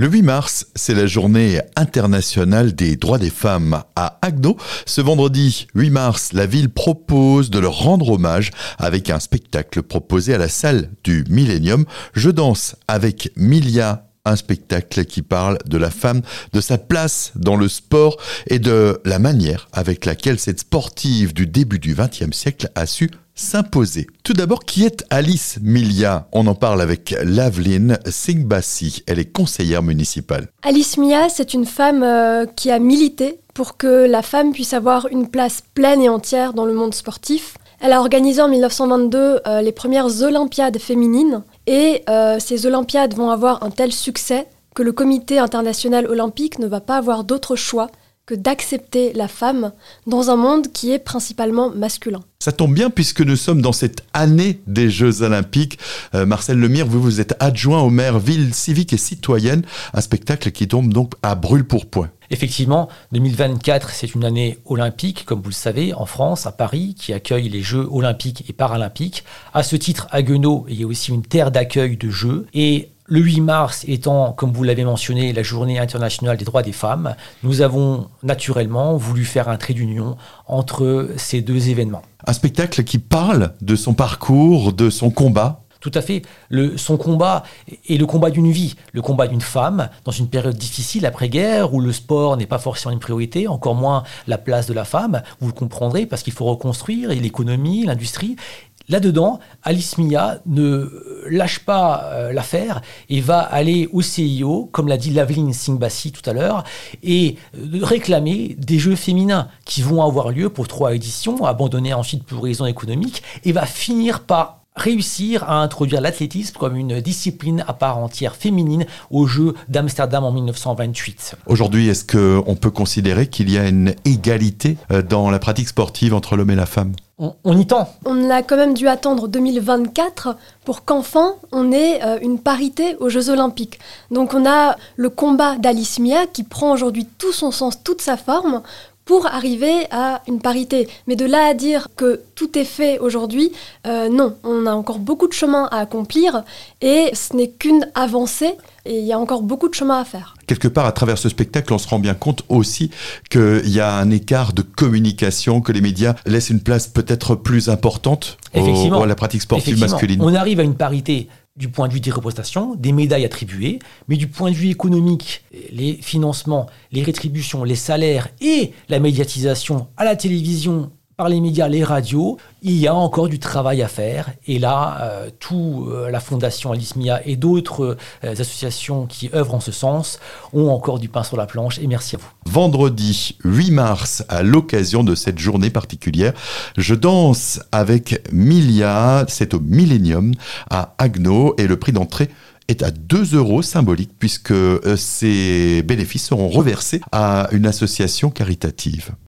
Le 8 mars, c'est la journée internationale des droits des femmes à Agno. Ce vendredi 8 mars, la ville propose de leur rendre hommage avec un spectacle proposé à la salle du Millennium. Je danse avec Milia un spectacle qui parle de la femme, de sa place dans le sport et de la manière avec laquelle cette sportive du début du XXe siècle a su s'imposer. Tout d'abord, qui est Alice Milia? On en parle avec Laveline Singbassi. Elle est conseillère municipale. Alice Mia, c'est une femme euh, qui a milité pour que la femme puisse avoir une place pleine et entière dans le monde sportif. Elle a organisé en 1922 euh, les premières Olympiades féminines et euh, ces Olympiades vont avoir un tel succès que le Comité international olympique ne va pas avoir d'autre choix que d'accepter la femme dans un monde qui est principalement masculin. Ça tombe bien puisque nous sommes dans cette année des Jeux Olympiques. Euh, Marcel Lemire, vous, vous êtes adjoint au maire ville civique et citoyenne, un spectacle qui tombe donc à brûle pour point. Effectivement, 2024, c'est une année olympique, comme vous le savez, en France, à Paris, qui accueille les Jeux olympiques et paralympiques. À ce titre, à Guenot, il y a aussi une terre d'accueil de Jeux. Et le 8 mars étant, comme vous l'avez mentionné, la journée internationale des droits des femmes, nous avons naturellement voulu faire un trait d'union entre ces deux événements. Un spectacle qui parle de son parcours, de son combat tout à fait. Le, son combat est le combat d'une vie, le combat d'une femme dans une période difficile après-guerre où le sport n'est pas forcément une priorité, encore moins la place de la femme. Vous le comprendrez parce qu'il faut reconstruire l'économie, l'industrie. Là-dedans, Alice Mia ne lâche pas euh, l'affaire et va aller au CIO, comme l'a dit Laveline Singbassi tout à l'heure, et euh, réclamer des jeux féminins qui vont avoir lieu pour trois éditions, abandonnés ensuite pour raisons économiques, et va finir par réussir à introduire l'athlétisme comme une discipline à part entière féminine aux Jeux d'Amsterdam en 1928. Aujourd'hui, est-ce qu'on peut considérer qu'il y a une égalité euh, dans la pratique sportive entre l'homme et la femme? On, y tend. On a quand même dû attendre 2024 pour qu'enfin on ait euh, une parité aux Jeux Olympiques. Donc on a le combat d'Alice Mia qui prend aujourd'hui tout son sens, toute sa forme pour arriver à une parité. Mais de là à dire que tout est fait aujourd'hui, euh, non, on a encore beaucoup de chemin à accomplir et ce n'est qu'une avancée et il y a encore beaucoup de chemin à faire. Quelque part, à travers ce spectacle, on se rend bien compte aussi qu'il y a un écart de communication, que les médias laissent une place peut-être plus importante à la pratique sportive masculine. On arrive à une parité du point de vue des représentations, des médailles attribuées, mais du point de vue économique, les financements, les rétributions, les salaires et la médiatisation à la télévision par les médias, les radios, il y a encore du travail à faire. Et là, euh, tout euh, la Fondation Alice Mia et d'autres euh, associations qui œuvrent en ce sens ont encore du pain sur la planche. Et merci à vous. Vendredi 8 mars, à l'occasion de cette journée particulière, je danse avec Milia. C'est au Millennium à Agno et le prix d'entrée est à 2 euros symbolique puisque ces bénéfices seront reversés à une association caritative.